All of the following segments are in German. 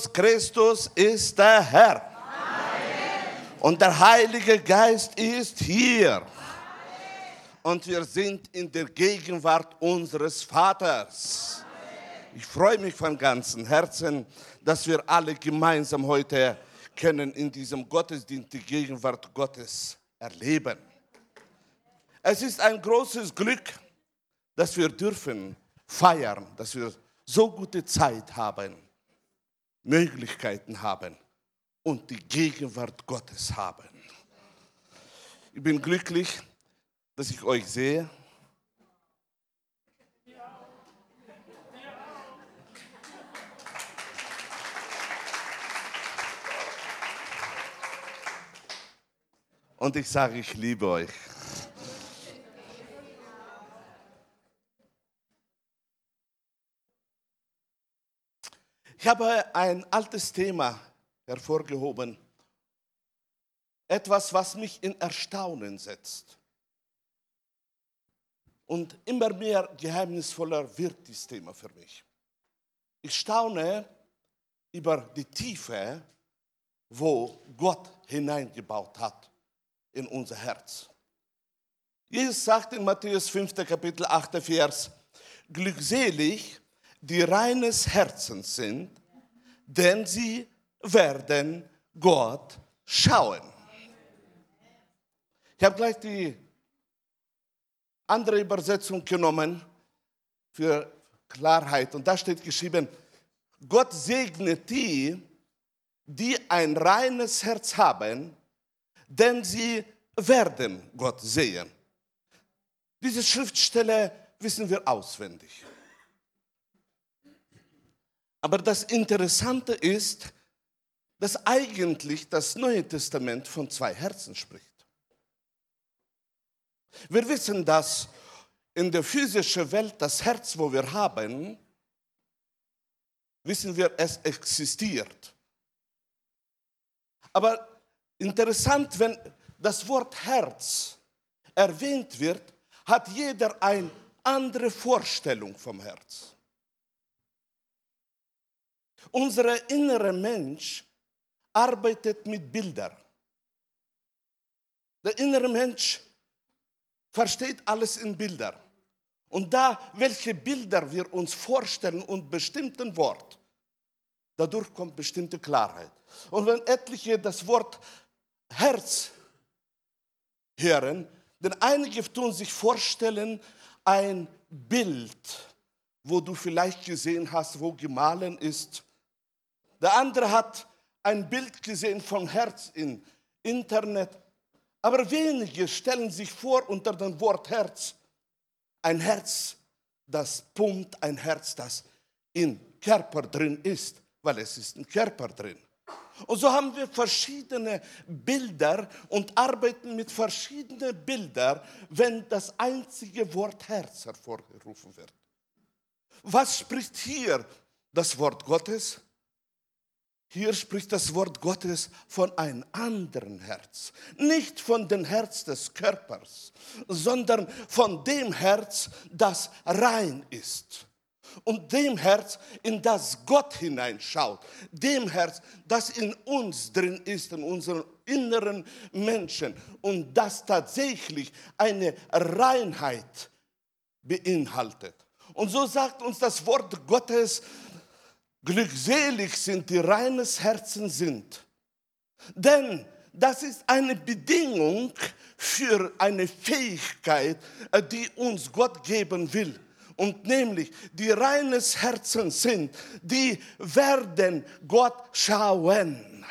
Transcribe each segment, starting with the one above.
Christus ist der Herr. Und der Heilige Geist ist hier. Und wir sind in der Gegenwart unseres Vaters. Ich freue mich von ganzem Herzen, dass wir alle gemeinsam heute können in diesem Gottesdienst die Gegenwart Gottes erleben. Es ist ein großes Glück, dass wir dürfen feiern, dass wir so gute Zeit haben, Möglichkeiten haben und die Gegenwart Gottes haben. Ich bin glücklich, dass ich euch sehe. Und ich sage, ich liebe euch. Ich habe ein altes Thema hervorgehoben. Etwas, was mich in Erstaunen setzt. Und immer mehr geheimnisvoller wird dieses Thema für mich. Ich staune über die Tiefe, wo Gott hineingebaut hat in unser Herz. Jesus sagt in Matthäus 5. Kapitel 8. Vers, glückselig die reines Herzens sind, denn sie werden Gott schauen. Ich habe gleich die andere Übersetzung genommen für Klarheit und da steht geschrieben, Gott segnet die, die ein reines Herz haben, denn sie werden Gott sehen. Diese Schriftstelle wissen wir auswendig. Aber das Interessante ist, dass eigentlich das Neue Testament von zwei Herzen spricht. Wir wissen, dass in der physischen Welt das Herz, wo wir haben, wissen wir, es existiert. Aber interessant, wenn das Wort Herz erwähnt wird, hat jeder eine andere Vorstellung vom Herz. Unser innerer Mensch arbeitet mit Bildern. Der innere Mensch versteht alles in Bildern. Und da, welche Bilder wir uns vorstellen und bestimmten Wort, dadurch kommt bestimmte Klarheit. Und wenn etliche das Wort Herz hören, denn einige tun sich vorstellen, ein Bild, wo du vielleicht gesehen hast, wo gemahlen ist, der andere hat ein Bild gesehen vom Herz im Internet. Aber wenige stellen sich vor unter dem Wort Herz ein Herz, das pumpt, ein Herz, das im Körper drin ist, weil es ist im Körper drin. Und so haben wir verschiedene Bilder und arbeiten mit verschiedenen Bildern, wenn das einzige Wort Herz hervorgerufen wird. Was spricht hier das Wort Gottes? Hier spricht das Wort Gottes von einem anderen Herz. Nicht von dem Herz des Körpers, sondern von dem Herz, das rein ist. Und dem Herz, in das Gott hineinschaut. Dem Herz, das in uns drin ist, in unseren inneren Menschen. Und das tatsächlich eine Reinheit beinhaltet. Und so sagt uns das Wort Gottes, Glückselig sind die reines Herzen sind. Denn das ist eine Bedingung für eine Fähigkeit, äh, die uns Gott geben will. Und nämlich, die reines Herzen sind, die werden Gott schauen.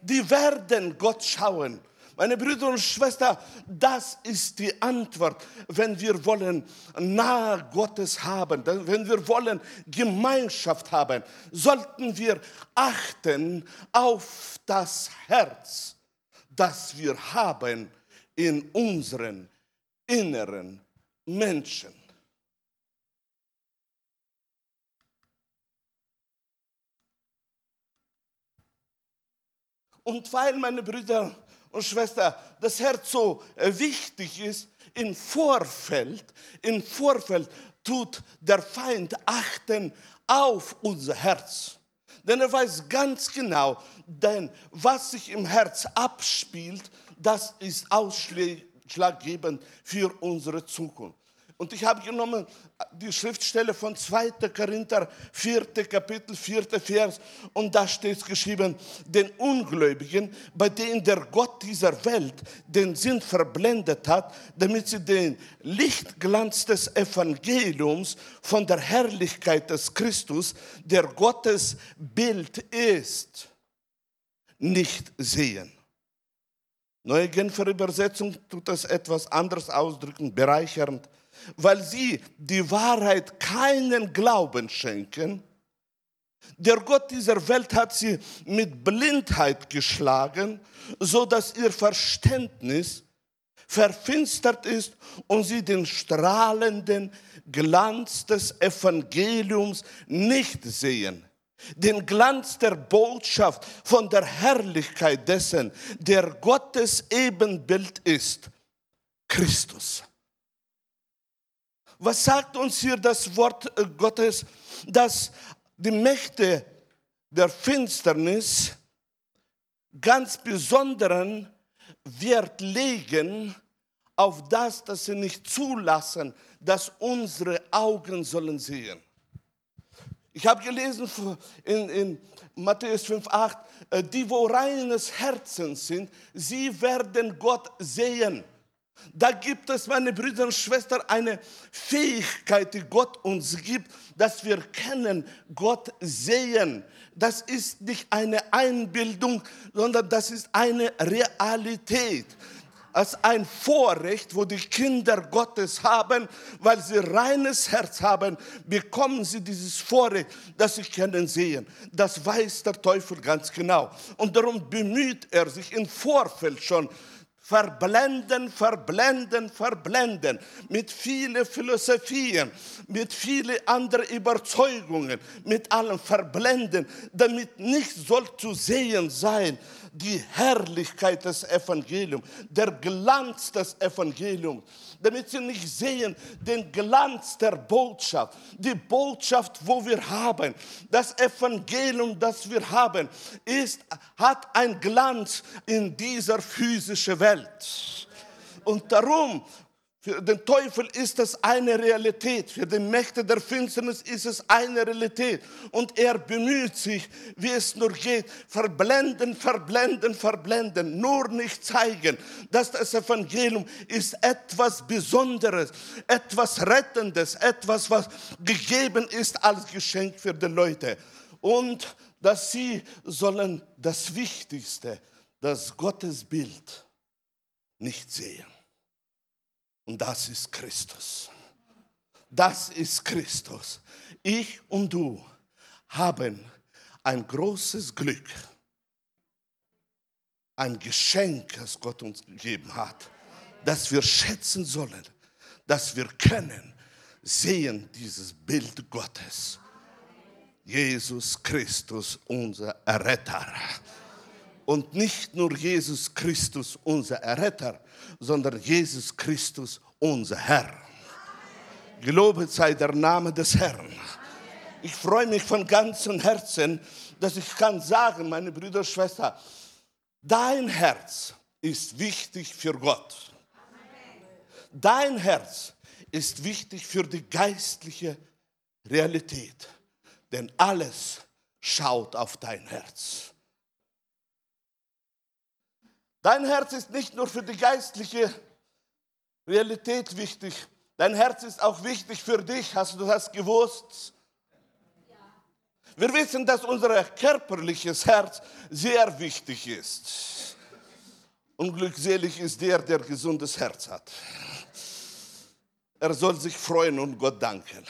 Die werden Gott schauen. Meine Brüder und Schwestern, das ist die Antwort, wenn wir wollen nahe Gottes haben, wenn wir wollen Gemeinschaft haben, sollten wir achten auf das Herz, das wir haben in unseren inneren Menschen. Und weil, meine Brüder und Schwester, das Herz so äh, wichtig ist, im Vorfeld, im Vorfeld tut der Feind achten auf unser Herz. Denn er weiß ganz genau, denn was sich im Herz abspielt, das ist ausschlaggebend für unsere Zukunft. Und ich habe genommen die Schriftstelle von 2. Korinther, 4. Kapitel, 4. Vers. Und da steht geschrieben, den Ungläubigen, bei denen der Gott dieser Welt den Sinn verblendet hat, damit sie den Lichtglanz des Evangeliums von der Herrlichkeit des Christus, der Gottes Bild ist, nicht sehen. Neue Genfer Übersetzung tut das etwas anders ausdrücken, bereichernd weil sie die Wahrheit keinen Glauben schenken. Der Gott dieser Welt hat sie mit Blindheit geschlagen, so dass ihr Verständnis verfinstert ist und sie den strahlenden Glanz des Evangeliums nicht sehen. Den Glanz der Botschaft von der Herrlichkeit dessen, der Gottes Ebenbild ist, Christus. Was sagt uns hier das Wort äh, Gottes? Dass die Mächte der Finsternis ganz besonderen Wert legen auf das, dass sie nicht zulassen, dass unsere Augen sollen sehen. Ich habe gelesen in, in Matthäus 5,8, äh, die, wo reines Herzen sind, sie werden Gott sehen. Da gibt es, meine Brüder und Schwestern, eine Fähigkeit, die Gott uns gibt, dass wir kennen, Gott sehen. Das ist nicht eine Einbildung, sondern das ist eine Realität als ein Vorrecht, wo die Kinder Gottes haben, weil sie reines Herz haben, bekommen sie dieses Vorrecht, dass sie können sehen. Das weiß der Teufel ganz genau. Und darum bemüht er sich im Vorfeld schon, verblenden, verblenden, verblenden, mit vielen Philosophien, mit vielen anderen Überzeugungen, mit allem verblenden, damit nicht soll zu sehen sein, die Herrlichkeit des Evangeliums, der Glanz des Evangeliums, damit sie nicht sehen den Glanz der Botschaft, die Botschaft, wo wir haben, das Evangelium, das wir haben, ist, hat ein Glanz in dieser physischen Welt. Und darum für den Teufel ist es eine Realität, für die Mächte der Finsternis ist es eine Realität. Und er bemüht sich, wie es nur geht, verblenden, verblenden, verblenden, nur nicht zeigen, dass das Evangelium ist etwas Besonderes, etwas Rettendes, etwas, was gegeben ist als Geschenk für die Leute. Und dass sie sollen das Wichtigste, das Gottesbild nicht sehen. Und das ist Christus. Das ist Christus. Ich und du haben ein großes Glück, ein Geschenk, das Gott uns gegeben hat, das wir schätzen sollen, dass wir können sehen dieses Bild Gottes. Jesus Christus, unser Erretter. Und nicht nur Jesus Christus, unser Erretter, sondern Jesus Christus, unser Herr. Gelobet sei der Name des Herrn. Ich freue mich von ganzem Herzen, dass ich kann sagen, meine Brüder und Schwestern, dein Herz ist wichtig für Gott. Dein Herz ist wichtig für die geistliche Realität, denn alles schaut auf dein Herz. Dein Herz ist nicht nur für die geistliche Realität wichtig, dein Herz ist auch wichtig für dich. Hast du das gewusst? Wir wissen, dass unser körperliches Herz sehr wichtig ist. Unglückselig ist der, der gesundes Herz hat. Er soll sich freuen und Gott danken.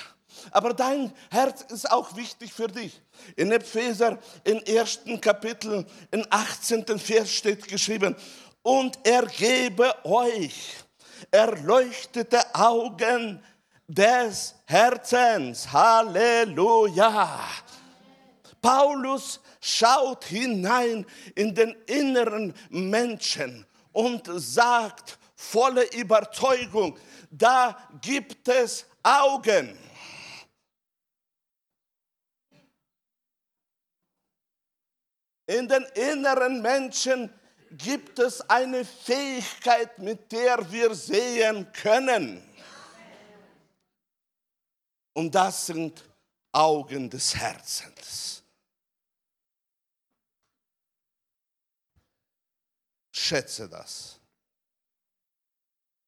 Aber dein Herz ist auch wichtig für dich. In Epheser, im ersten Kapitel, im 18. Vers steht geschrieben, und er gebe euch erleuchtete Augen des Herzens. Halleluja. Paulus schaut hinein in den inneren Menschen und sagt voller Überzeugung, da gibt es Augen. In den inneren Menschen gibt es eine Fähigkeit, mit der wir sehen können. Und das sind Augen des Herzens. Schätze das.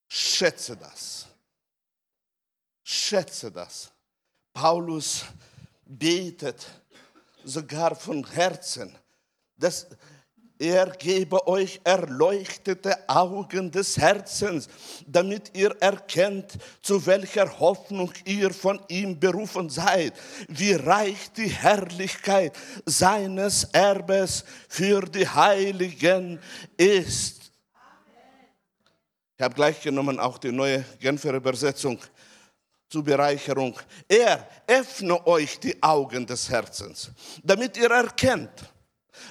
Schätze das. Schätze das. Paulus betet sogar von Herzen, dass er gebe euch erleuchtete Augen des Herzens, damit ihr erkennt, zu welcher Hoffnung ihr von ihm berufen seid, wie reich die Herrlichkeit seines Erbes für die Heiligen ist. Ich habe gleich genommen auch die neue Genfer Übersetzung zur Bereicherung. Er öffne euch die Augen des Herzens, damit ihr erkennt,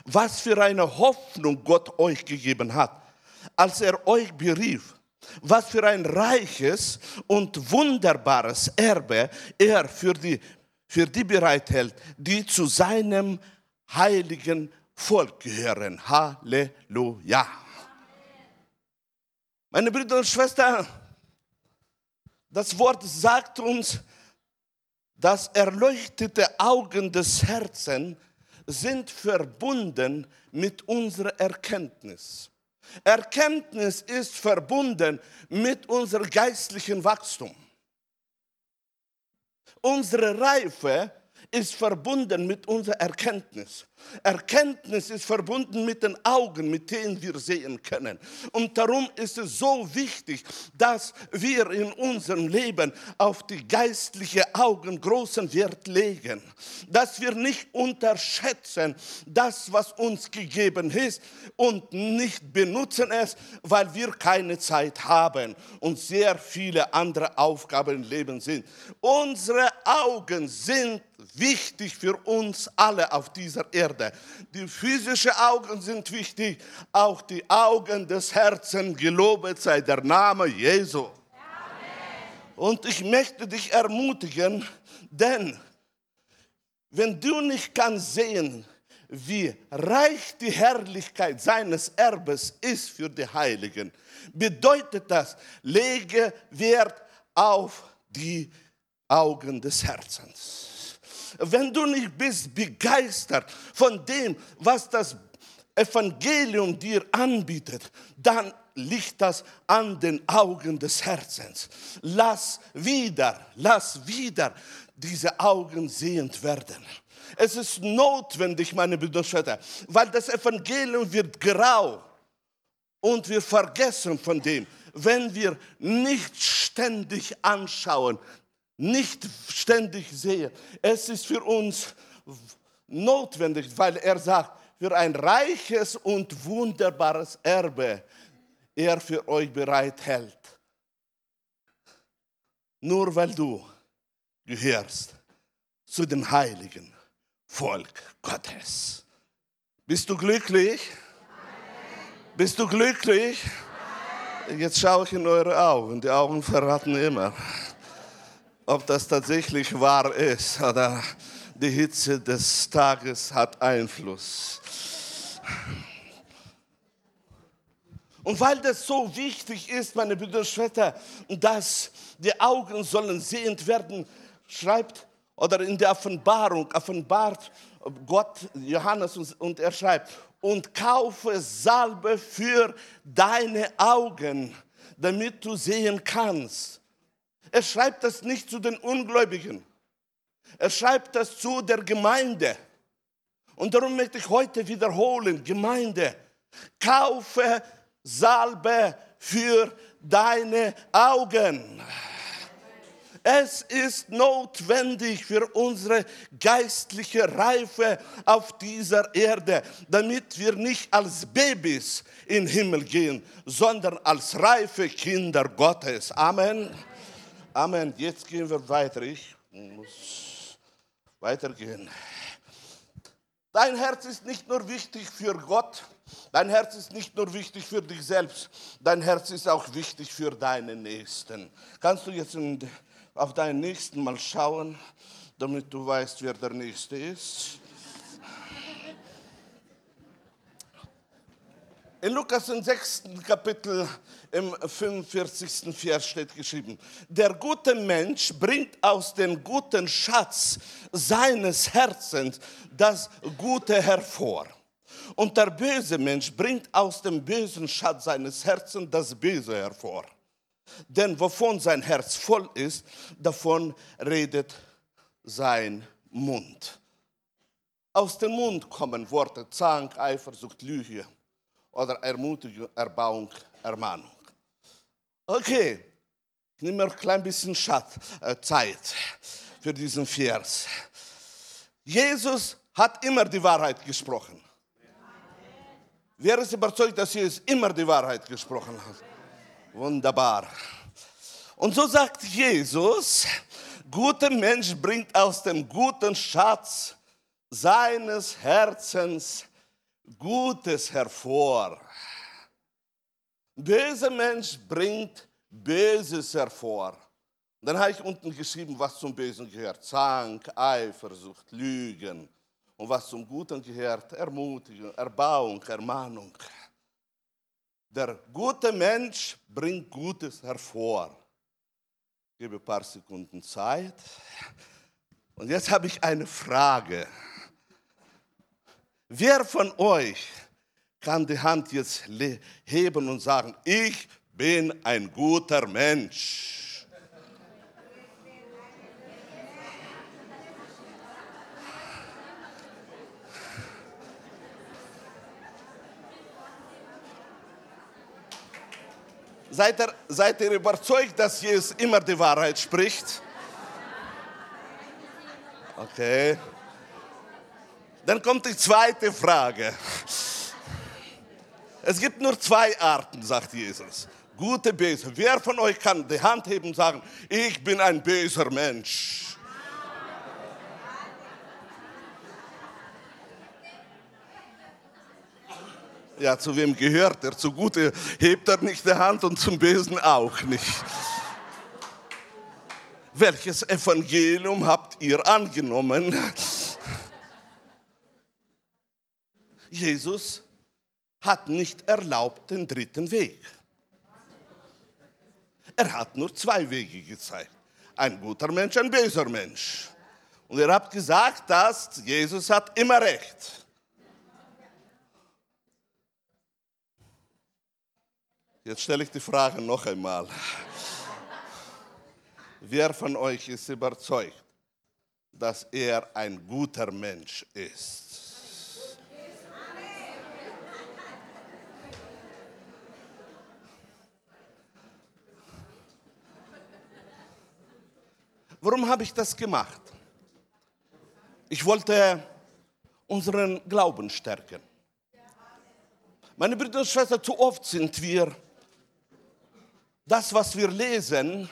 was für eine Hoffnung Gott euch gegeben hat, als er euch berief. Was für ein reiches und wunderbares Erbe er für die, für die bereithält, die zu seinem heiligen Volk gehören. Halleluja. Meine Brüder und Schwestern, das Wort sagt uns, dass erleuchtete Augen des Herzens sind verbunden mit unserer Erkenntnis. Erkenntnis ist verbunden mit unserem geistlichen Wachstum. Unsere Reife ist verbunden mit unserer Erkenntnis. Erkenntnis ist verbunden mit den Augen, mit denen wir sehen können. Und darum ist es so wichtig, dass wir in unserem Leben auf die geistlichen Augen großen Wert legen. Dass wir nicht unterschätzen das, was uns gegeben ist und nicht benutzen es, weil wir keine Zeit haben und sehr viele andere Aufgaben im Leben sind. Unsere Augen sind wichtig für uns alle auf dieser Erde. Die physischen Augen sind wichtig, auch die Augen des Herzens. Gelobet sei der Name Jesu. Und ich möchte dich ermutigen, denn wenn du nicht kannst sehen, wie reich die Herrlichkeit seines Erbes ist für die Heiligen, bedeutet das, lege Wert auf die Augen des Herzens wenn du nicht bist begeistert von dem, was das Evangelium dir anbietet, dann liegt das an den Augen des Herzens. Lass wieder, lass wieder diese Augen sehend werden. Es ist notwendig, meine Brüder weil das Evangelium wird grau und wir vergessen von dem, wenn wir nicht ständig anschauen, nicht ständig sehe. Es ist für uns notwendig, weil er sagt, für ein reiches und wunderbares Erbe er für euch bereithält. Nur weil du gehörst zu dem heiligen Volk Gottes. Bist du glücklich? Bist du glücklich? Jetzt schaue ich in eure Augen. Die Augen verraten immer ob das tatsächlich wahr ist oder die Hitze des Tages hat Einfluss. Und weil das so wichtig ist, meine Brüder und Schwestern, dass die Augen sollen sehend werden, schreibt oder in der Offenbarung offenbart Gott Johannes und er schreibt, und kaufe Salbe für deine Augen, damit du sehen kannst. Er schreibt das nicht zu den Ungläubigen. Er schreibt das zu der Gemeinde. Und darum möchte ich heute wiederholen, Gemeinde, kaufe Salbe für deine Augen. Es ist notwendig für unsere geistliche Reife auf dieser Erde, damit wir nicht als Babys in den Himmel gehen, sondern als reife Kinder Gottes. Amen. Amen. Jetzt gehen wir weiter. Ich muss weitergehen. Dein Herz ist nicht nur wichtig für Gott, dein Herz ist nicht nur wichtig für dich selbst, dein Herz ist auch wichtig für deine Nächsten. Kannst du jetzt auf deinen Nächsten mal schauen, damit du weißt, wer der Nächste ist? In Lukas im sechsten Kapitel im 45. Vers steht geschrieben, der gute Mensch bringt aus dem guten Schatz seines Herzens das Gute hervor. Und der böse Mensch bringt aus dem bösen Schatz seines Herzens das Böse hervor. Denn wovon sein Herz voll ist, davon redet sein Mund. Aus dem Mund kommen Worte Zank, Eifersucht, Lüge oder Ermutigung, Erbauung, Ermahnung. Okay, ich nehme ein klein bisschen Schatz, äh, Zeit für diesen Vers. Jesus hat immer die Wahrheit gesprochen. Wer ist überzeugt, dass Jesus immer die Wahrheit gesprochen hat? Wunderbar. Und so sagt Jesus, guter Mensch bringt aus dem guten Schatz seines Herzens Gutes hervor. Böser Mensch bringt Böses hervor. Dann habe ich unten geschrieben, was zum Bösen gehört. Zank, Eifersucht, Lügen. Und was zum Guten gehört, Ermutigung, Erbauung, Ermahnung. Der gute Mensch bringt Gutes hervor. Ich gebe ein paar Sekunden Zeit. Und jetzt habe ich eine Frage. Wer von euch kann die Hand jetzt heben und sagen, ich bin ein guter Mensch? Seid ihr, seid ihr überzeugt, dass Jesus immer die Wahrheit spricht? Okay. Dann kommt die zweite Frage. Es gibt nur zwei Arten, sagt Jesus. Gute, böse. Wer von euch kann die Hand heben und sagen, ich bin ein böser Mensch? Ja, zu wem gehört er? Zu Gute hebt er nicht die Hand und zum Bösen auch nicht. Welches Evangelium habt ihr angenommen? Jesus hat nicht erlaubt den dritten Weg. Er hat nur zwei Wege gezeigt. Ein guter Mensch, ein böser Mensch. Und er hat gesagt, dass Jesus hat immer recht. Jetzt stelle ich die Frage noch einmal. Wer von euch ist überzeugt, dass er ein guter Mensch ist? Warum habe ich das gemacht? Ich wollte unseren Glauben stärken. Meine Brüder und Schwestern, zu oft sind wir, das, was wir lesen,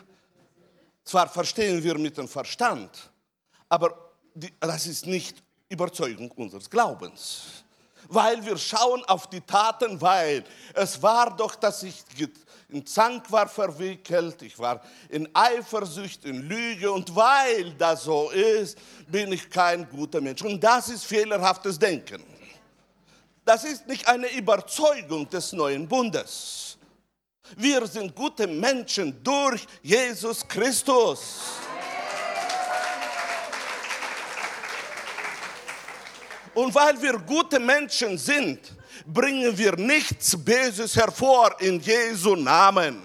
zwar verstehen wir mit dem Verstand, aber das ist nicht Überzeugung unseres Glaubens. Weil wir schauen auf die Taten, weil es war doch, dass ich in Zank war verwickelt, ich war in Eifersucht, in Lüge und weil das so ist, bin ich kein guter Mensch. Und das ist fehlerhaftes Denken. Das ist nicht eine Überzeugung des neuen Bundes. Wir sind gute Menschen durch Jesus Christus. Und weil wir gute Menschen sind, bringen wir nichts Böses hervor in Jesu Namen.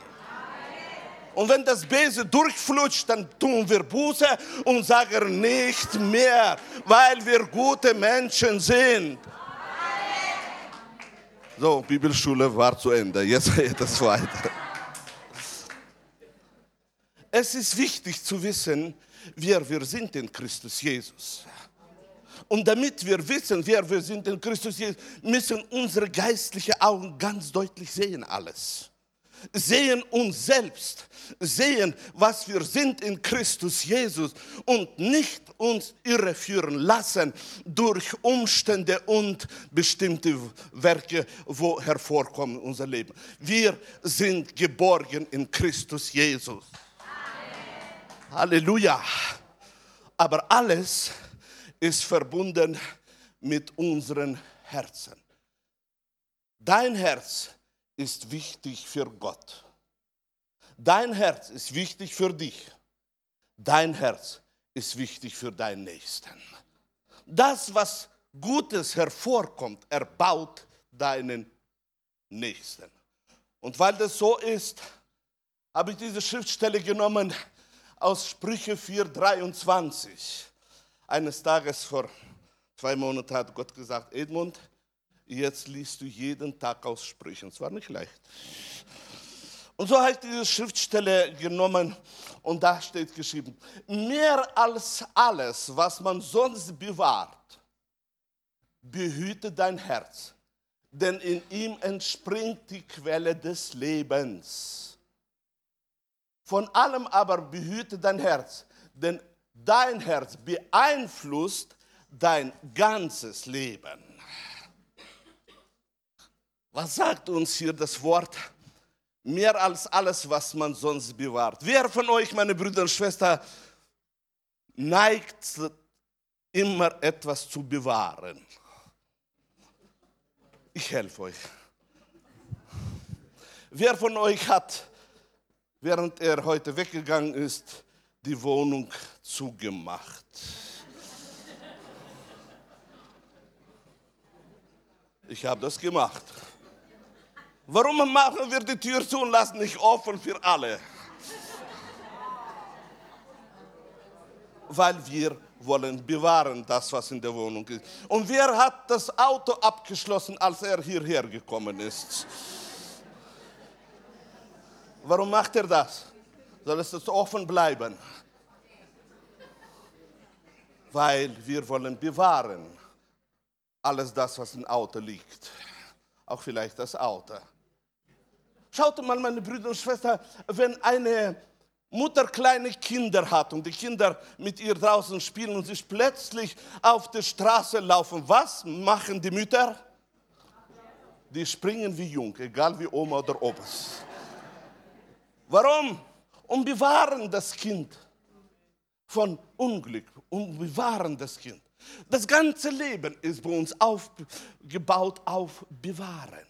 Und wenn das Böse durchflutscht, dann tun wir Buße und sagen nicht mehr, weil wir gute Menschen sind. So, Bibelschule war zu Ende. Jetzt geht es weiter. Es ist wichtig zu wissen, wer wir sind in Christus Jesus. Und damit wir wissen, wer wir sind in Christus Jesus, müssen unsere geistlichen Augen ganz deutlich sehen alles. Sehen uns selbst, sehen, was wir sind in Christus Jesus und nicht uns irreführen lassen durch Umstände und bestimmte Werke, wo hervorkommen unser Leben. Wir sind geborgen in Christus Jesus. Amen. Halleluja. Aber alles ist verbunden mit unseren Herzen. Dein Herz ist wichtig für Gott. Dein Herz ist wichtig für dich. Dein Herz ist wichtig für deinen Nächsten. Das, was Gutes hervorkommt, erbaut deinen Nächsten. Und weil das so ist, habe ich diese Schriftstelle genommen aus Sprüche 4,23. Eines Tages vor zwei Monaten hat Gott gesagt, Edmund, jetzt liest du jeden Tag aus Sprüchen. Es war nicht leicht. Und so habe ich diese Schriftstelle genommen und da steht geschrieben, mehr als alles, was man sonst bewahrt, behüte dein Herz, denn in ihm entspringt die Quelle des Lebens. Von allem aber behüte dein Herz, denn dein Herz beeinflusst dein ganzes Leben. Was sagt uns hier das Wort? Mehr als alles, was man sonst bewahrt. Wer von euch, meine Brüder und Schwestern, neigt immer etwas zu bewahren? Ich helfe euch. Wer von euch hat, während er heute weggegangen ist, die Wohnung zugemacht? Ich habe das gemacht. Warum machen wir die Tür zu und lassen nicht offen für alle? Weil wir wollen bewahren das, was in der Wohnung ist. Und wer hat das Auto abgeschlossen, als er hierher gekommen ist? Warum macht er das? Soll es offen bleiben? Weil wir wollen bewahren alles das, was im Auto liegt. Auch vielleicht das Auto. Schaut mal, meine Brüder und Schwestern, wenn eine Mutter kleine Kinder hat und die Kinder mit ihr draußen spielen und sie plötzlich auf der Straße laufen, was machen die Mütter? Die springen wie jung, egal wie Oma oder Opas. Warum? Um bewahren das Kind von Unglück, um bewahren das Kind. Das ganze Leben ist bei uns aufgebaut auf Bewahren.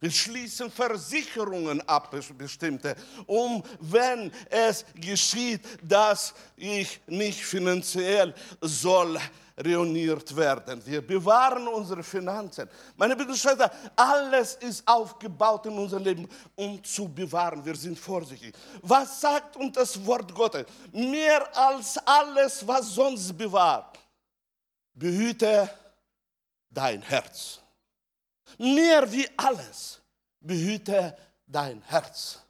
Wir schließen Versicherungen ab, bestimmte, um, wenn es geschieht, dass ich nicht finanziell soll reuniert werden. Wir bewahren unsere Finanzen. Meine Bitte, Schwester, alles ist aufgebaut in unserem Leben, um zu bewahren. Wir sind vorsichtig. Was sagt uns das Wort Gottes? Mehr als alles, was sonst bewahrt. Behüte dein Herz mehr wie alles, behüte dein Herz.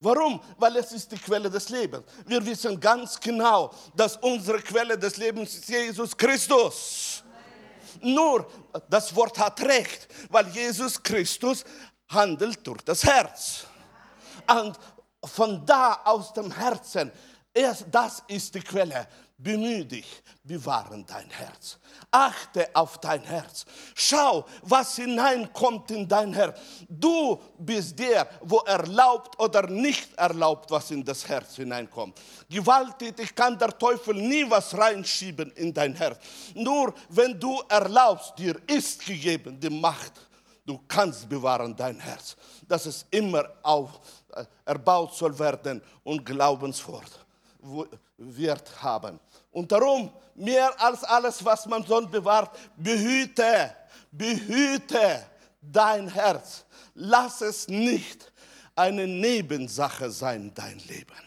Warum? Weil es ist die Quelle des Lebens. Wir wissen ganz genau, dass unsere Quelle des Lebens ist Jesus Christus. Nur das Wort hat recht, weil Jesus Christus handelt durch das Herz. Und von da aus dem Herzen, erst das ist die Quelle. Bemühe dich, bewahren dein Herz. Achte auf dein Herz. Schau, was hineinkommt in dein Herz. Du bist der, wo erlaubt oder nicht erlaubt, was in das Herz hineinkommt. Gewalttätig kann der Teufel nie was reinschieben in dein Herz. Nur wenn du erlaubst, dir ist gegeben die Macht. Du kannst bewahren dein Herz, dass es immer auf, äh, erbaut soll werden und glaubenswort wird haben. Und darum, mehr als alles, was man sonst bewahrt, behüte, behüte dein Herz. Lass es nicht eine Nebensache sein, dein Leben,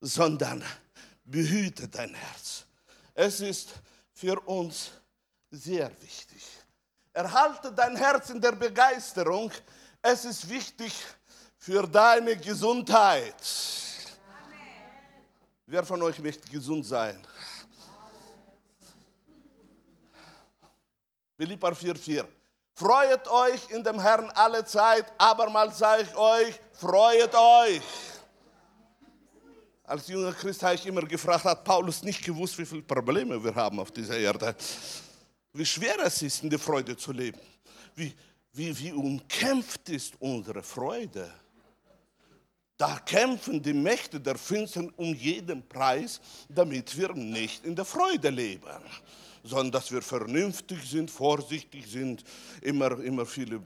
sondern behüte dein Herz. Es ist für uns sehr wichtig. Erhalte dein Herz in der Begeisterung. Es ist wichtig für deine Gesundheit. Wer von euch möchte gesund sein? Philippa 4,4. Freut euch in dem Herrn alle Zeit, abermals sage ich euch, freut euch. Als junger Christ habe ich immer gefragt, hat Paulus nicht gewusst, wie viele Probleme wir haben auf dieser Erde. Wie schwer es ist, in der Freude zu leben. Wie, wie, wie umkämpft ist unsere Freude. Da kämpfen die Mächte der Finstern um jeden Preis, damit wir nicht in der Freude leben. sondern dass wir vernünftig sind, vorsichtig sind, immer, immer viele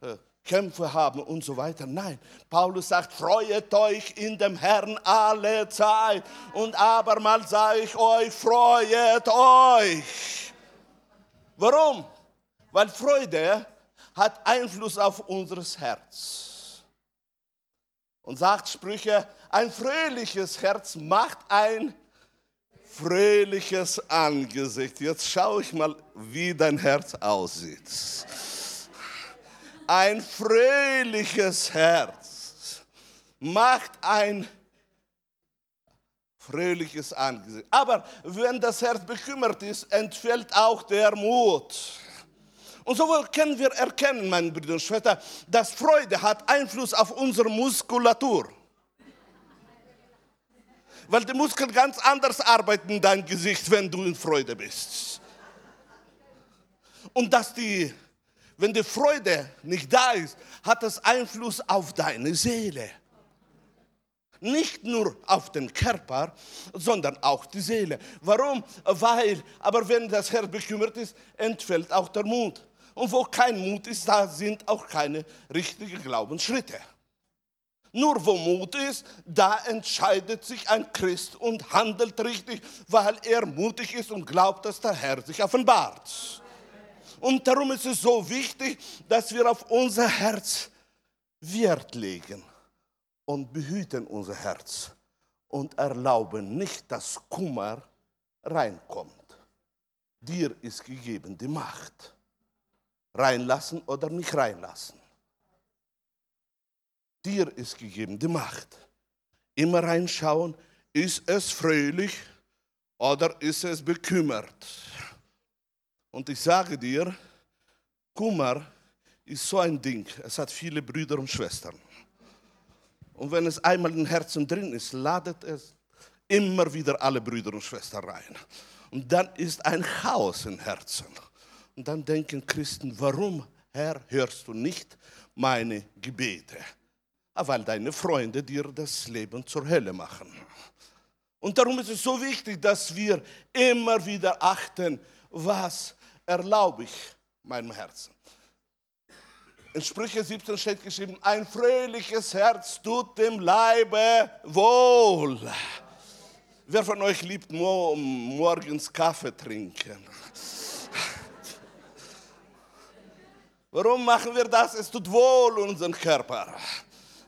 äh, Kämpfe haben und so weiter. Nein, Paulus sagt, freuet euch in dem Herrn alle Zeit. Und abermals sage ich euch, freuet euch. Warum? Weil Freude hat Einfluss auf unser Herz. Und sagt Sprüche, ein fröhliches Herz macht ein fröhliches Angesicht. Jetzt schaue ich mal, wie dein Herz aussieht. Ein fröhliches Herz macht ein fröhliches Angesicht. Aber wenn das Herz bekümmert ist, entfällt auch der Mut. Und so können wir erkennen, meine Brüder und Schwestern, dass Freude hat Einfluss auf unsere Muskulatur. Weil die Muskeln ganz anders arbeiten in deinem Gesicht, wenn du in Freude bist. Und dass die, wenn die Freude nicht da ist, hat das Einfluss auf deine Seele. Nicht nur auf den Körper, sondern auch die Seele. Warum? Weil, aber wenn das Herz bekümmert ist, entfällt auch der Mut. Und wo kein Mut ist, da sind auch keine richtigen Glaubensschritte. Nur wo Mut ist, da entscheidet sich ein Christ und handelt richtig, weil er mutig ist und glaubt, dass der Herr sich offenbart. Und darum ist es so wichtig, dass wir auf unser Herz Wert legen und behüten unser Herz und erlauben nicht, dass Kummer reinkommt. Dir ist gegeben die Macht reinlassen oder nicht reinlassen. Dir ist gegeben die Macht. Immer reinschauen, ist es fröhlich oder ist es bekümmert? Und ich sage dir, Kummer ist so ein Ding. Es hat viele Brüder und Schwestern. Und wenn es einmal im Herzen drin ist, ladet es immer wieder alle Brüder und Schwestern rein. Und dann ist ein Chaos im Herzen. Und dann denken Christen, warum, Herr, hörst du nicht meine Gebete? Ah, weil deine Freunde dir das Leben zur Hölle machen. Und darum ist es so wichtig, dass wir immer wieder achten, was erlaube ich meinem Herzen. In Sprüche 17 steht geschrieben, ein fröhliches Herz tut dem Leibe wohl. Wer von euch liebt morgens Kaffee trinken? Warum machen wir das? Es tut wohl unseren Körper.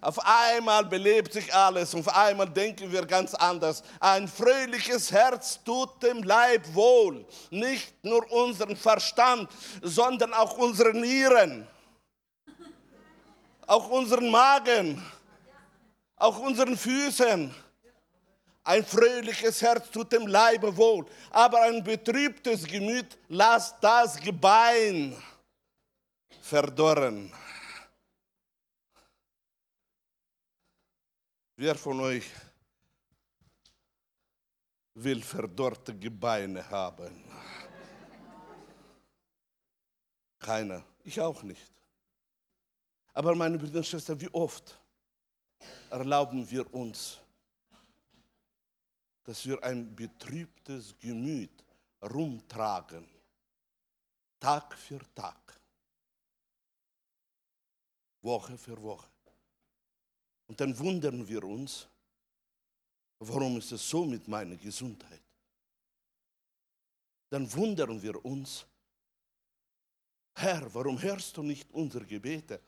Auf einmal belebt sich alles auf einmal denken wir ganz anders. Ein fröhliches Herz tut dem Leib wohl. Nicht nur unseren Verstand, sondern auch unsere Nieren. Auch unseren Magen. Auch unseren Füßen. Ein fröhliches Herz tut dem Leibe wohl. Aber ein betrübtes Gemüt lasst das Gebein verdorren. Wer von euch will verdorrte Gebeine haben? Keiner. Ich auch nicht. Aber meine Brüder und Schwestern, wie oft erlauben wir uns, dass wir ein betrübtes Gemüt rumtragen, Tag für Tag. Woche für Woche. Und dann wundern wir uns, warum ist es so mit meiner Gesundheit? Dann wundern wir uns, Herr, warum hörst du nicht unsere Gebete?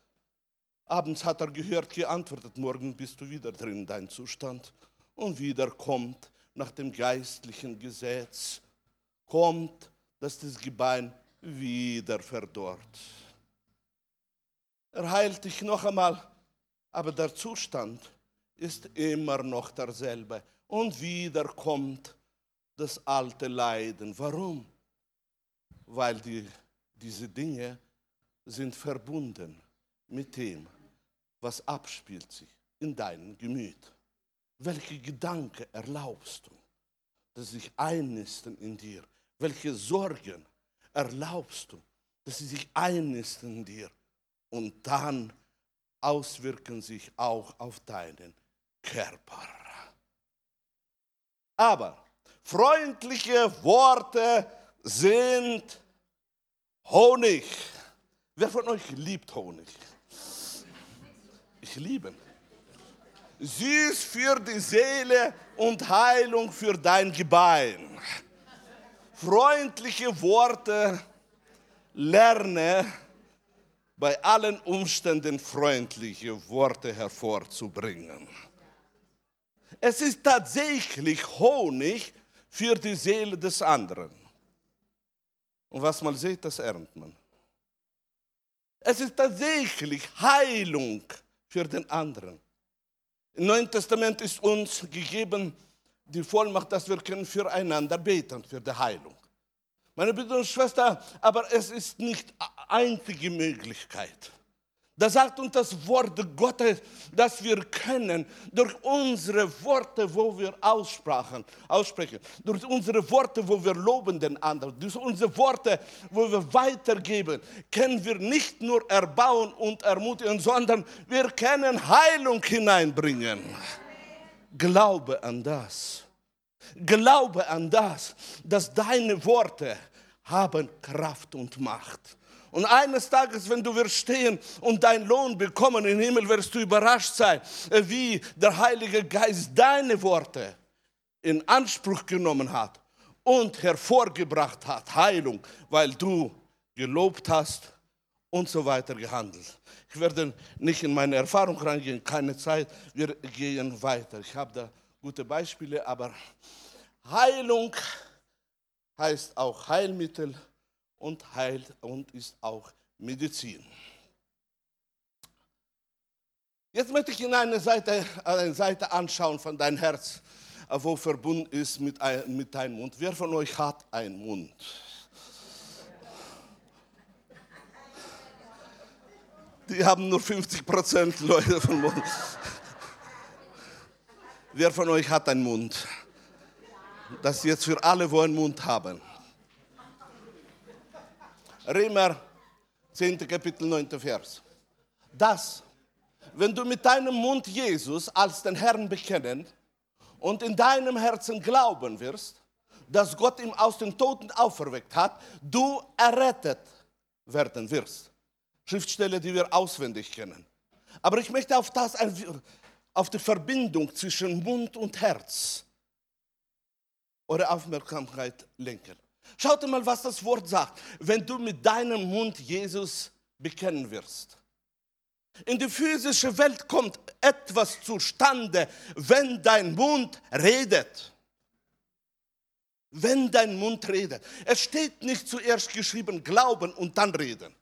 Abends hat er gehört, geantwortet, morgen bist du wieder drin, dein Zustand. Und wieder kommt nach dem geistlichen Gesetz, kommt, dass das Gebein wieder verdorrt. Er heilt dich noch einmal, aber der Zustand ist immer noch derselbe. Und wieder kommt das alte Leiden. Warum? Weil die, diese Dinge sind verbunden mit dem, was abspielt sich in deinem Gemüt. Welche Gedanken erlaubst du, dass sich einnisten in dir? Welche Sorgen erlaubst du, dass sie sich einnisten in dir? Und dann auswirken sich auch auf deinen Körper. Aber freundliche Worte sind Honig. Wer von euch liebt Honig? Ich liebe. Süß für die Seele und Heilung für dein Gebein. Freundliche Worte lerne bei allen Umständen freundliche Worte hervorzubringen. Es ist tatsächlich Honig für die Seele des anderen. Und was man sieht, das erntet man. Es ist tatsächlich Heilung für den anderen. Im Neuen Testament ist uns gegeben die Vollmacht, dass wir können füreinander beten, für die Heilung. Meine Brüder und Schwestern, aber es ist nicht einzige Möglichkeit. Da sagt uns das Wort Gottes, dass wir können durch unsere Worte, wo wir aussprachen, aussprechen, durch unsere Worte, wo wir loben den anderen, durch unsere Worte, wo wir weitergeben, können wir nicht nur erbauen und ermutigen, sondern wir können Heilung hineinbringen. Glaube an das. Glaube an das, dass deine Worte haben Kraft und Macht. Und eines Tages, wenn du wirst stehen und deinen Lohn bekommen im Himmel, wirst du überrascht sein, wie der Heilige Geist deine Worte in Anspruch genommen hat und hervorgebracht hat, Heilung, weil du gelobt hast und so weiter gehandelt. Ich werde nicht in meine Erfahrung reingehen, keine Zeit, wir gehen weiter. Ich habe da gute Beispiele, aber Heilung heißt auch Heilmittel und heilt und ist auch Medizin. Jetzt möchte ich Ihnen eine Seite, eine Seite anschauen von deinem Herz, wo verbunden ist mit, ein, mit deinem Mund. Wer von euch hat einen Mund? Die haben nur 50 Prozent Leute vom Mund. Wer von euch hat einen Mund? Das jetzt für alle, wo einen Mund haben. Römer 10. Kapitel 9. Vers. Das, wenn du mit deinem Mund Jesus als den Herrn bekennen und in deinem Herzen glauben wirst, dass Gott ihn aus den Toten auferweckt hat, du errettet werden wirst. Schriftstelle, die wir auswendig kennen. Aber ich möchte auf das, auf die Verbindung zwischen Mund und Herz eure Aufmerksamkeit lenken. Schaut mal, was das Wort sagt. Wenn du mit deinem Mund Jesus bekennen wirst. In die physische Welt kommt etwas zustande, wenn dein Mund redet. Wenn dein Mund redet. Es steht nicht zuerst geschrieben, glauben und dann reden.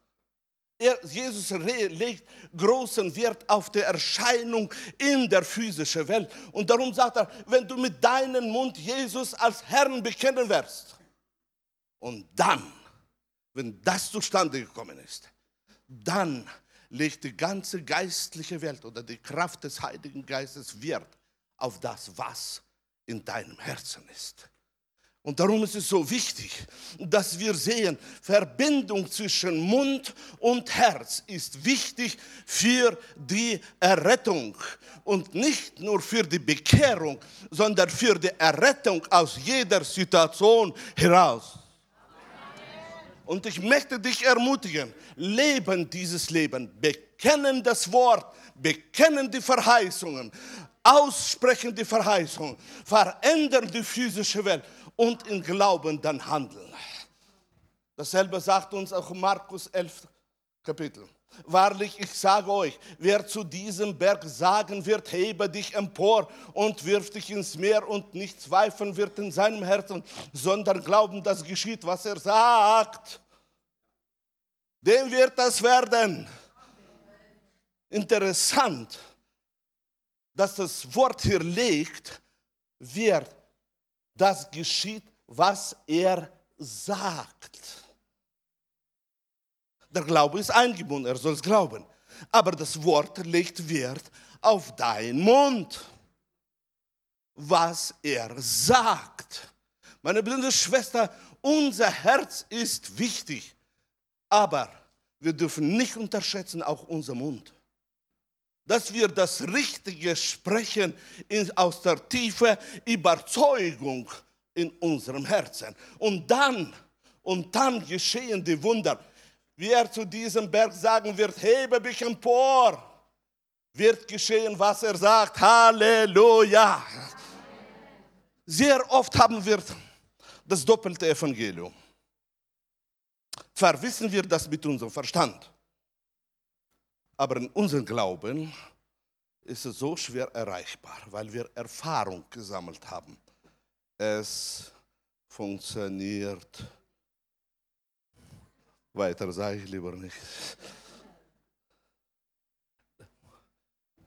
Er, Jesus legt großen Wert auf die Erscheinung in der physischen Welt. Und darum sagt er, wenn du mit deinem Mund Jesus als Herrn bekennen wirst, und dann, wenn das zustande gekommen ist, dann legt die ganze geistliche Welt oder die Kraft des Heiligen Geistes Wert auf das, was in deinem Herzen ist. Und darum ist es so wichtig, dass wir sehen, Verbindung zwischen Mund und Herz ist wichtig für die Errettung. Und nicht nur für die Bekehrung, sondern für die Errettung aus jeder Situation heraus. Und ich möchte dich ermutigen, leben dieses Leben, bekennen das Wort, bekennen die Verheißungen, aussprechen die Verheißungen, verändern die physische Welt und in Glauben dann handeln. Dasselbe sagt uns auch Markus 11 Kapitel. Wahrlich, ich sage euch, wer zu diesem Berg sagen wird, hebe dich empor und wirf dich ins Meer und nicht zweifeln wird in seinem Herzen, sondern glauben, dass geschieht, was er sagt, dem wird das werden. Interessant, dass das Wort hier liegt, wird das geschieht, was er sagt. Der Glaube ist eingebunden, er soll es glauben. Aber das Wort legt Wert auf deinen Mund, was er sagt. Meine blinde Schwester, unser Herz ist wichtig, aber wir dürfen nicht unterschätzen auch unser Mund dass wir das Richtige sprechen in, aus der tiefen Überzeugung in unserem Herzen. Und dann Und dann geschehen die Wunder. Wie er zu diesem Berg sagen wird, hebe mich empor, wird geschehen, was er sagt. Halleluja. Sehr oft haben wir das doppelte Evangelium. Zwar wissen wir das mit unserem Verstand, aber in unserem Glauben ist es so schwer erreichbar, weil wir Erfahrung gesammelt haben. Es funktioniert. Weiter sage ich lieber nicht.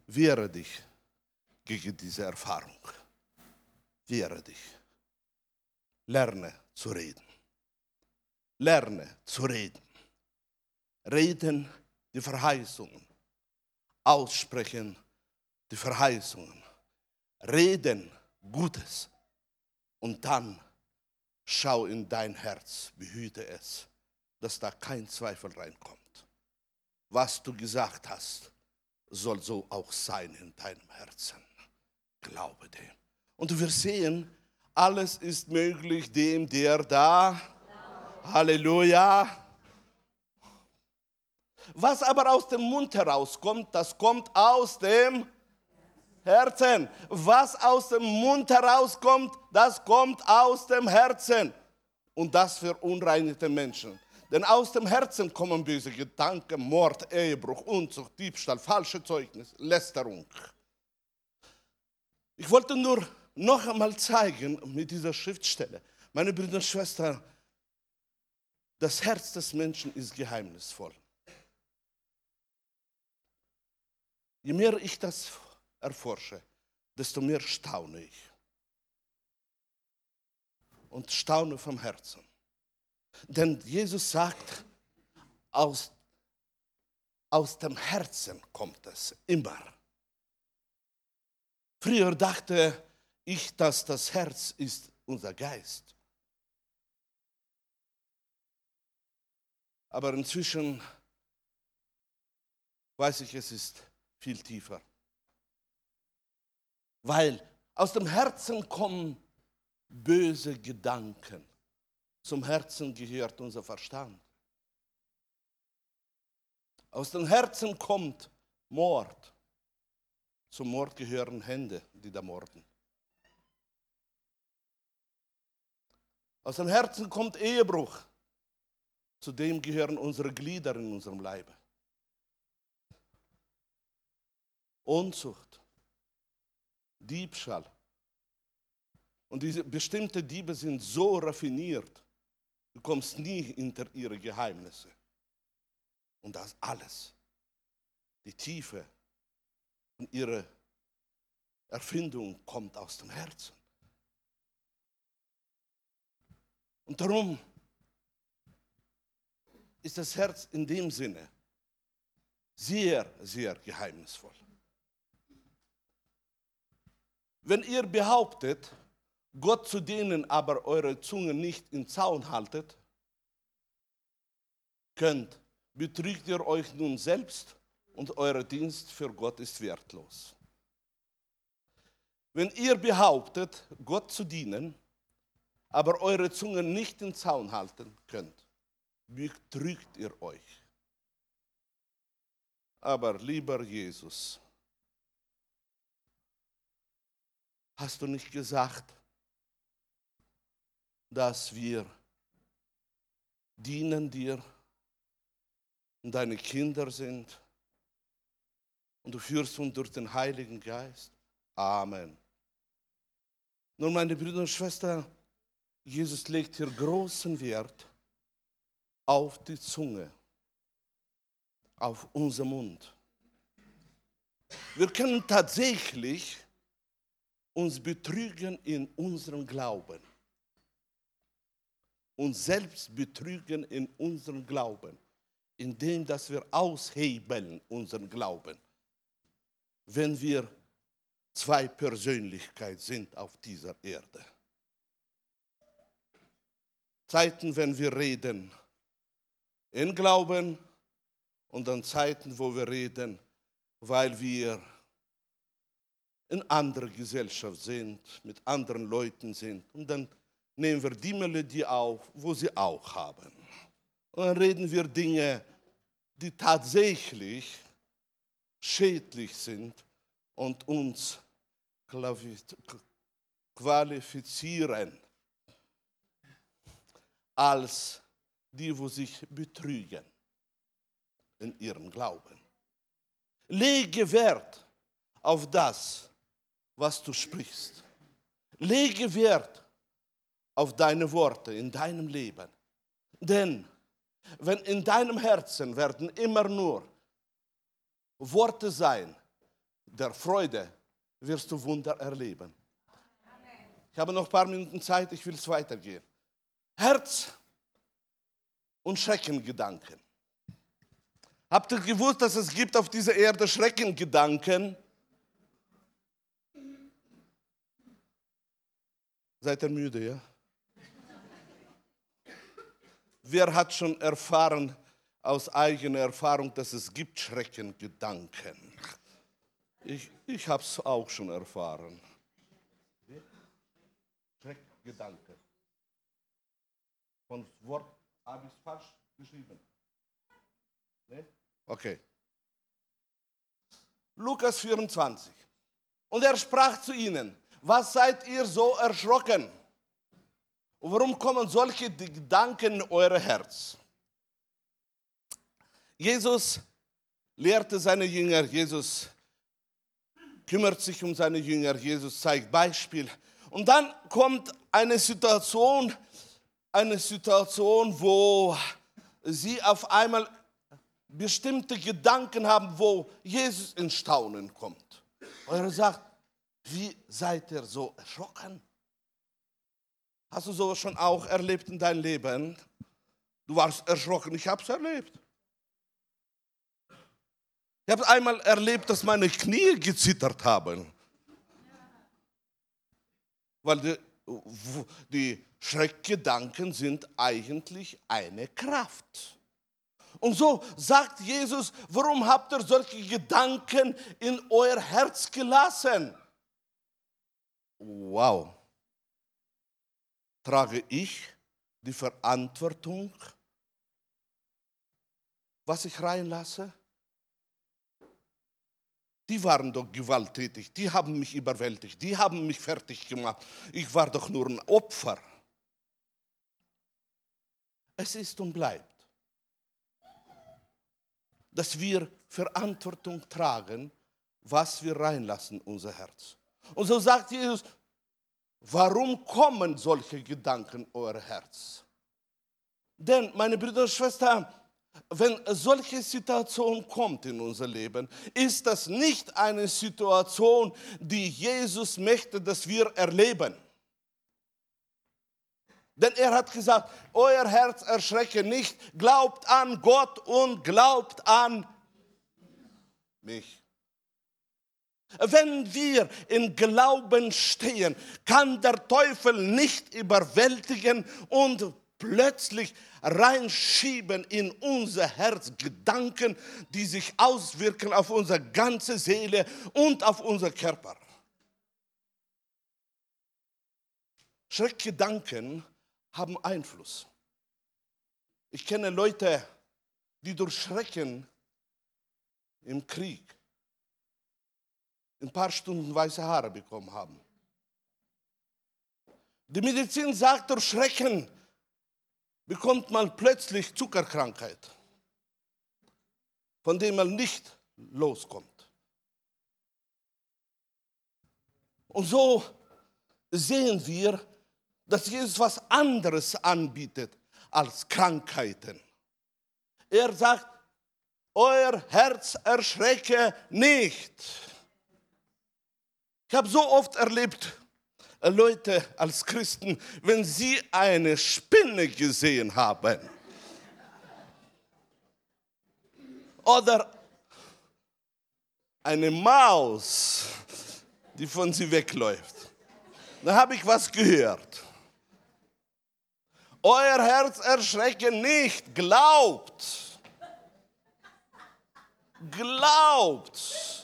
Wehre dich gegen diese Erfahrung. Wehre dich. Lerne zu reden. Lerne zu reden. Reden die Verheißungen. Aussprechen die Verheißungen. Reden Gutes. Und dann schau in dein Herz, behüte es, dass da kein Zweifel reinkommt. Was du gesagt hast, soll so auch sein in deinem Herzen. Glaube dem. Und wir sehen, alles ist möglich dem, der da. Halleluja. Was aber aus dem Mund herauskommt, das kommt aus dem Herzen. Was aus dem Mund herauskommt, das kommt aus dem Herzen. Und das für unreinigte Menschen. Denn aus dem Herzen kommen böse Gedanken, Mord, Ehebruch, Unzucht, Diebstahl, falsche Zeugnis, Lästerung. Ich wollte nur noch einmal zeigen mit dieser Schriftstelle, meine Brüder und Schwestern, das Herz des Menschen ist geheimnisvoll. Je mehr ich das erforsche, desto mehr staune ich. Und staune vom Herzen. Denn Jesus sagt, aus, aus dem Herzen kommt es immer. Früher dachte ich, dass das Herz ist unser Geist. Aber inzwischen weiß ich, es ist viel tiefer. Weil aus dem Herzen kommen böse Gedanken. Zum Herzen gehört unser Verstand. Aus dem Herzen kommt Mord. Zum Mord gehören Hände, die da morden. Aus dem Herzen kommt Ehebruch. Zu dem gehören unsere Glieder in unserem Leibe. Unzucht, Diebstahl. Und diese bestimmten Diebe sind so raffiniert, du kommst nie hinter ihre Geheimnisse. Und das alles, die Tiefe und ihre Erfindung kommt aus dem Herzen. Und darum ist das Herz in dem Sinne sehr, sehr geheimnisvoll. Wenn ihr behauptet, Gott zu dienen, aber eure Zunge nicht in Zaun haltet, könnt, betrügt ihr euch nun selbst und euer Dienst für Gott ist wertlos. Wenn ihr behauptet, Gott zu dienen, aber eure Zunge nicht in Zaun halten könnt, betrügt ihr euch. Aber lieber Jesus, hast du nicht gesagt, dass wir dienen dir und deine Kinder sind und du führst uns durch den Heiligen Geist. Amen. Nun, meine Brüder und Schwestern, Jesus legt hier großen Wert auf die Zunge, auf unser Mund. Wir können tatsächlich uns betrügen in unserem Glauben. Uns selbst betrügen in unserem Glauben, indem dass wir aushebeln unseren Glauben. Wenn wir zwei Persönlichkeiten sind auf dieser Erde. Zeiten, wenn wir reden in Glauben und dann Zeiten, wo wir reden, weil wir in anderer Gesellschaft sind, mit anderen Leuten sind und dann nehmen wir die Melodie auf, wo sie auch haben. Und dann reden wir Dinge, die tatsächlich schädlich sind und uns qualifizieren als die, wo sich betrügen in ihrem Glauben. Lege Wert auf das, was du sprichst. Lege Wert auf deine Worte in deinem Leben. Denn wenn in deinem Herzen werden immer nur Worte sein der Freude, wirst du Wunder erleben. Ich habe noch ein paar Minuten Zeit, ich will es weitergehen. Herz und Schreckengedanken. Habt ihr gewusst, dass es gibt auf dieser Erde Schreckengedanken? Seid ihr müde, ja? Wer hat schon erfahren aus eigener Erfahrung, dass es gibt Schreckengedanken? Ich, ich habe es auch schon erfahren. Schreckgedanke. Von Wort habe ich es falsch geschrieben. Ne? Okay. Lukas 24. Und er sprach zu ihnen, was seid ihr so erschrocken? Warum kommen solche Gedanken in euer Herz? Jesus lehrte seine Jünger, Jesus kümmert sich um seine Jünger, Jesus zeigt Beispiel. Und dann kommt eine Situation, eine Situation, wo sie auf einmal bestimmte Gedanken haben, wo Jesus in Staunen kommt. Und er sagt, wie seid ihr so erschrocken? Hast du sowas schon auch erlebt in deinem Leben? Du warst erschrocken, ich habe es erlebt. Ich habe einmal erlebt, dass meine Knie gezittert haben. Weil die, die Schreckgedanken sind eigentlich eine Kraft. Und so sagt Jesus, warum habt ihr solche Gedanken in euer Herz gelassen? Wow. Trage ich die Verantwortung, was ich reinlasse? Die waren doch gewalttätig, die haben mich überwältigt, die haben mich fertig gemacht. Ich war doch nur ein Opfer. Es ist und bleibt dass wir Verantwortung tragen, was wir reinlassen in unser Herz. Und so sagt Jesus, warum kommen solche Gedanken in euer Herz? Denn, meine Brüder und Schwestern, wenn solche Situation kommt in unser Leben, ist das nicht eine Situation, die Jesus möchte, dass wir erleben. Denn er hat gesagt, euer Herz erschrecke nicht, glaubt an Gott und glaubt an mich. Wenn wir in Glauben stehen, kann der Teufel nicht überwältigen und plötzlich reinschieben in unser Herz Gedanken, die sich auswirken auf unsere ganze Seele und auf unser Körper. Schreckgedanken haben Einfluss. Ich kenne Leute, die durch Schrecken im Krieg ein paar Stunden weiße Haare bekommen haben. Die Medizin sagt, durch Schrecken bekommt man plötzlich Zuckerkrankheit, von dem man nicht loskommt. Und so sehen wir, dass Jesus was anderes anbietet als Krankheiten. Er sagt, euer Herz erschrecke nicht. Ich habe so oft erlebt, äh, Leute als Christen, wenn sie eine Spinne gesehen haben oder eine Maus, die von sie wegläuft, dann habe ich was gehört. Euer Herz erschrecke nicht, glaubt. Glaubt.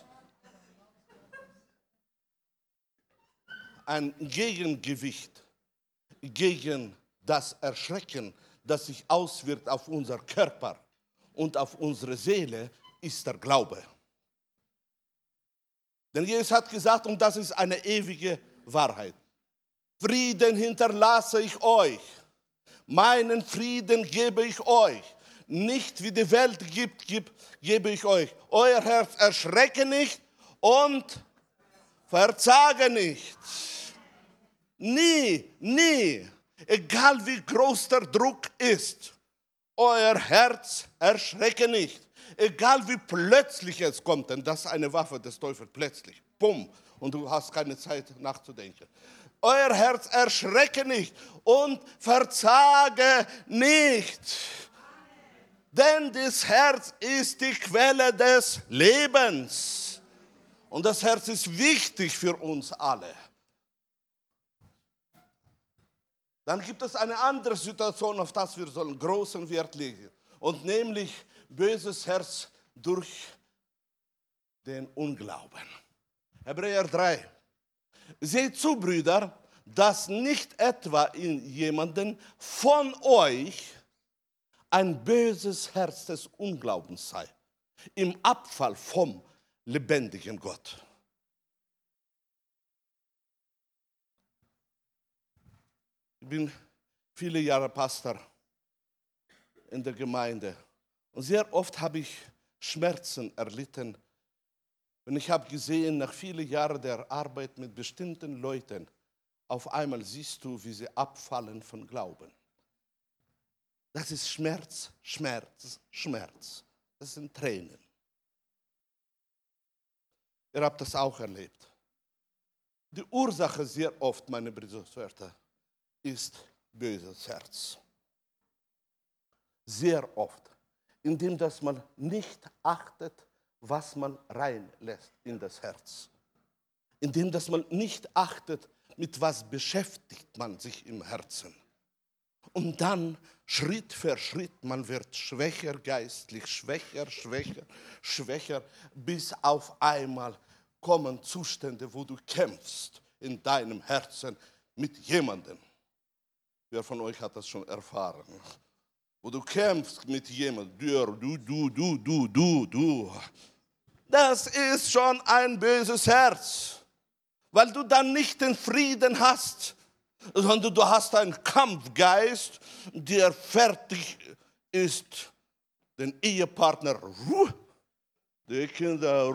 Ein Gegengewicht gegen das Erschrecken, das sich auswirkt auf unser Körper und auf unsere Seele, ist der Glaube. Denn Jesus hat gesagt, und das ist eine ewige Wahrheit, Frieden hinterlasse ich euch, meinen Frieden gebe ich euch, nicht wie die Welt gibt, gibt gebe ich euch. Euer Herz erschrecke nicht und verzage nicht. Nie, nie, egal wie groß der Druck ist, euer Herz erschrecke nicht. Egal wie plötzlich es kommt, denn das ist eine Waffe des Teufels, plötzlich. Bumm, und du hast keine Zeit nachzudenken. Euer Herz erschrecke nicht und verzage nicht. Denn das Herz ist die Quelle des Lebens. Und das Herz ist wichtig für uns alle. Dann gibt es eine andere Situation, auf das wir sollen großen Wert legen. Und nämlich böses Herz durch den Unglauben. Hebräer 3. Seht zu, Brüder, dass nicht etwa in jemanden von euch ein böses Herz des Unglaubens sei, im Abfall vom lebendigen Gott. Ich bin viele Jahre Pastor in der Gemeinde und sehr oft habe ich Schmerzen erlitten. Und ich habe gesehen, nach vielen Jahren der Arbeit mit bestimmten Leuten, auf einmal siehst du, wie sie abfallen von Glauben. Das ist Schmerz, Schmerz, Schmerz. Das sind Tränen. Ihr habt das auch erlebt. Die Ursache sehr oft, meine Brüder und Schwestern, ist böses Herz. Sehr oft, indem dass man nicht achtet, was man reinlässt in das Herz. Indem dass man nicht achtet, mit was beschäftigt man sich im Herzen. Und dann Schritt für Schritt, man wird schwächer geistlich, schwächer, schwächer, schwächer, bis auf einmal kommen Zustände, wo du kämpfst in deinem Herzen mit jemandem. Wer von euch hat das schon erfahren? Wo du kämpfst mit jemandem, du, du, du, du, du, du. Das ist schon ein böses Herz, weil du dann nicht den Frieden hast, sondern du hast einen Kampfgeist, der fertig ist, den Ehepartner die Kinder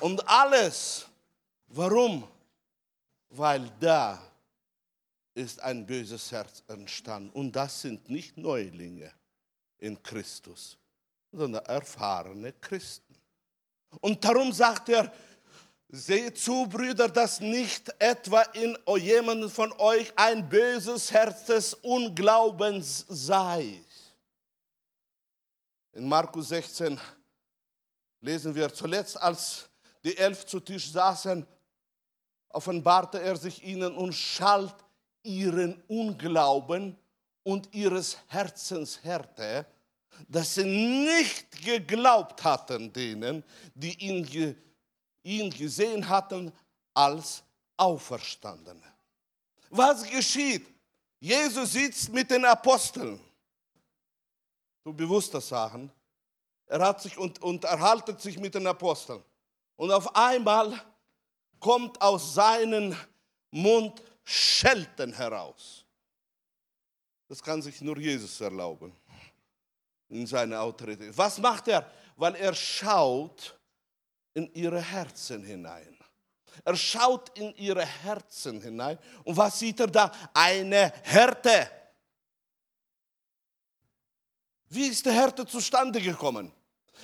und alles. Warum? Weil da ist ein böses Herz entstanden. Und das sind nicht Neulinge in Christus, sondern erfahrene Christen. Und darum sagt er, Seht zu, Brüder, dass nicht etwa in jemandem von euch ein böses Herz des Unglaubens sei. In Markus 16 lesen wir zuletzt, als die Elf zu Tisch saßen, offenbarte er sich ihnen und schalt ihren Unglauben und ihres Herzens Härte, dass sie nicht geglaubt hatten denen, die ihn ihn gesehen hatten als Auferstandene. Was geschieht? Jesus sitzt mit den Aposteln. Du bewusst das sagen. Er hat sich und, und erhaltet sich mit den Aposteln. Und auf einmal kommt aus seinem Mund Schelten heraus. Das kann sich nur Jesus erlauben in seiner Autorität. Was macht er? Weil er schaut in ihre Herzen hinein. Er schaut in ihre Herzen hinein. Und was sieht er da? Eine Härte. Wie ist die Härte zustande gekommen?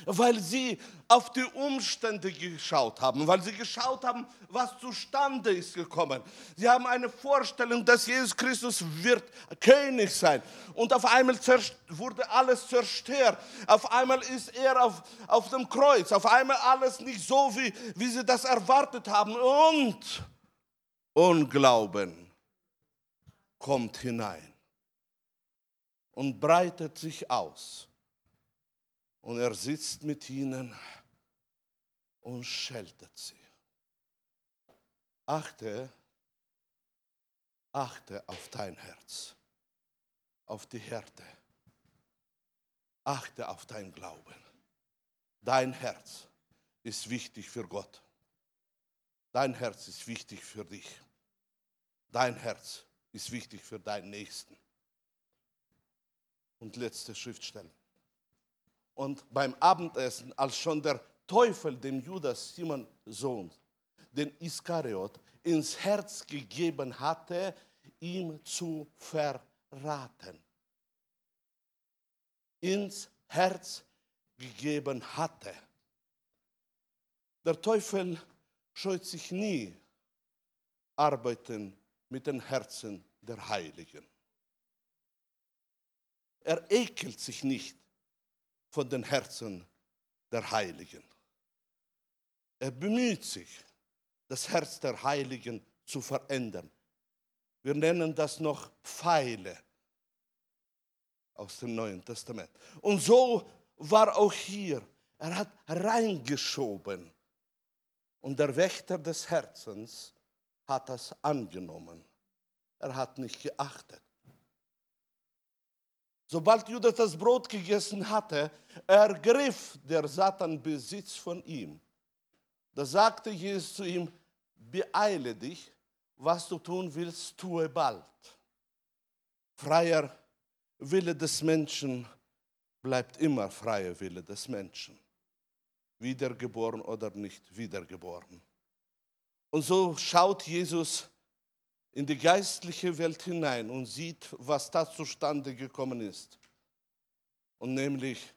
Weil sie auf die Umstände geschaut haben, weil sie geschaut haben, was zustande ist gekommen. Sie haben eine Vorstellung, dass Jesus Christus wird König sein. Und auf einmal wurde alles zerstört. Auf einmal ist er auf, auf dem Kreuz. Auf einmal alles nicht so, wie, wie sie das erwartet haben. Und Unglauben kommt hinein und breitet sich aus. Und er sitzt mit ihnen und scheltet sie. Achte, achte auf dein Herz, auf die Härte. Achte auf dein Glauben. Dein Herz ist wichtig für Gott. Dein Herz ist wichtig für dich. Dein Herz ist wichtig für deinen Nächsten. Und letzte Schriftstelle. Und beim Abendessen, als schon der Teufel dem Judas, Simon Sohn, den Iskariot, ins Herz gegeben hatte, ihm zu verraten. Ins Herz gegeben hatte. Der Teufel scheut sich nie, arbeiten mit den Herzen der Heiligen. Er ekelt sich nicht von den Herzen der Heiligen. Er bemüht sich, das Herz der Heiligen zu verändern. Wir nennen das noch Pfeile aus dem Neuen Testament. Und so war auch hier. Er hat reingeschoben. Und der Wächter des Herzens hat das angenommen. Er hat nicht geachtet. Sobald Judas das Brot gegessen hatte, ergriff der Satan Besitz von ihm. Da sagte Jesus zu ihm, beeile dich, was du tun willst, tue bald. Freier Wille des Menschen bleibt immer freier Wille des Menschen. Wiedergeboren oder nicht wiedergeboren. Und so schaut Jesus in die geistliche Welt hinein und sieht, was da zustande gekommen ist. Und nämlich,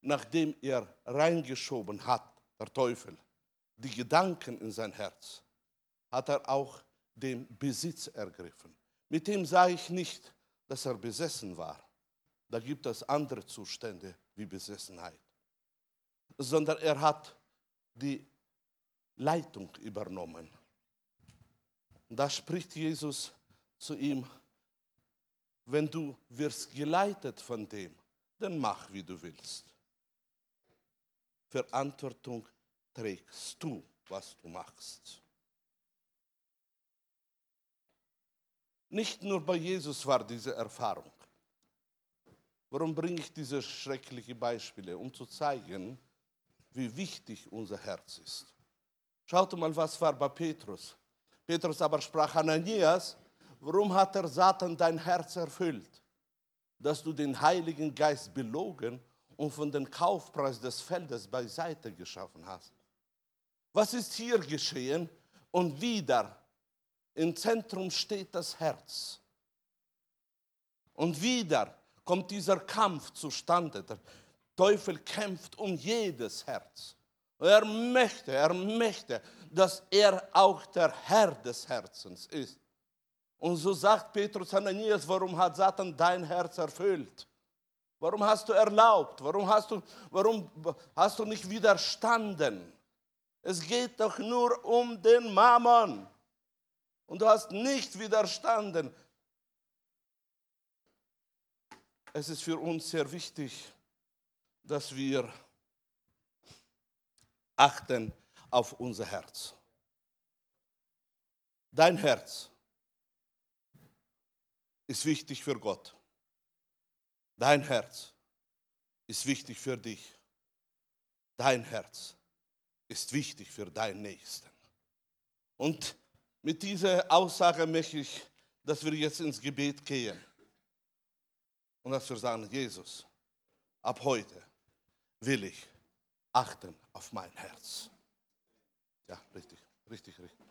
nachdem er reingeschoben hat, der Teufel, die Gedanken in sein Herz, hat er auch den Besitz ergriffen. Mit dem sage ich nicht, dass er besessen war. Da gibt es andere Zustände wie Besessenheit. Sondern er hat die Leitung übernommen. Da spricht Jesus zu ihm, wenn du wirst geleitet von dem, dann mach, wie du willst. Verantwortung trägst du, was du machst. Nicht nur bei Jesus war diese Erfahrung. Warum bringe ich diese schrecklichen Beispiele? Um zu zeigen, wie wichtig unser Herz ist. Schaut mal, was war bei Petrus. Petrus aber sprach Ananias, warum hat der Satan dein Herz erfüllt, dass du den Heiligen Geist belogen und von dem Kaufpreis des Feldes beiseite geschaffen hast? Was ist hier geschehen? Und wieder im Zentrum steht das Herz. Und wieder kommt dieser Kampf zustande. Der Teufel kämpft um jedes Herz. Er möchte, er möchte, dass er auch der Herr des Herzens ist. Und so sagt Petrus Ananias, warum hat Satan dein Herz erfüllt? Warum hast du erlaubt? Warum hast du, warum hast du nicht widerstanden? Es geht doch nur um den Mammon. Und du hast nicht widerstanden. Es ist für uns sehr wichtig, dass wir achten auf unser Herz. Dein Herz ist wichtig für Gott. Dein Herz ist wichtig für dich. Dein Herz ist wichtig für deinen Nächsten. Und mit dieser Aussage möchte ich, dass wir jetzt ins Gebet gehen. Und dass wir sagen, Jesus, ab heute will ich achten auf mein Herz. Ja, richtig, richtig, richtig.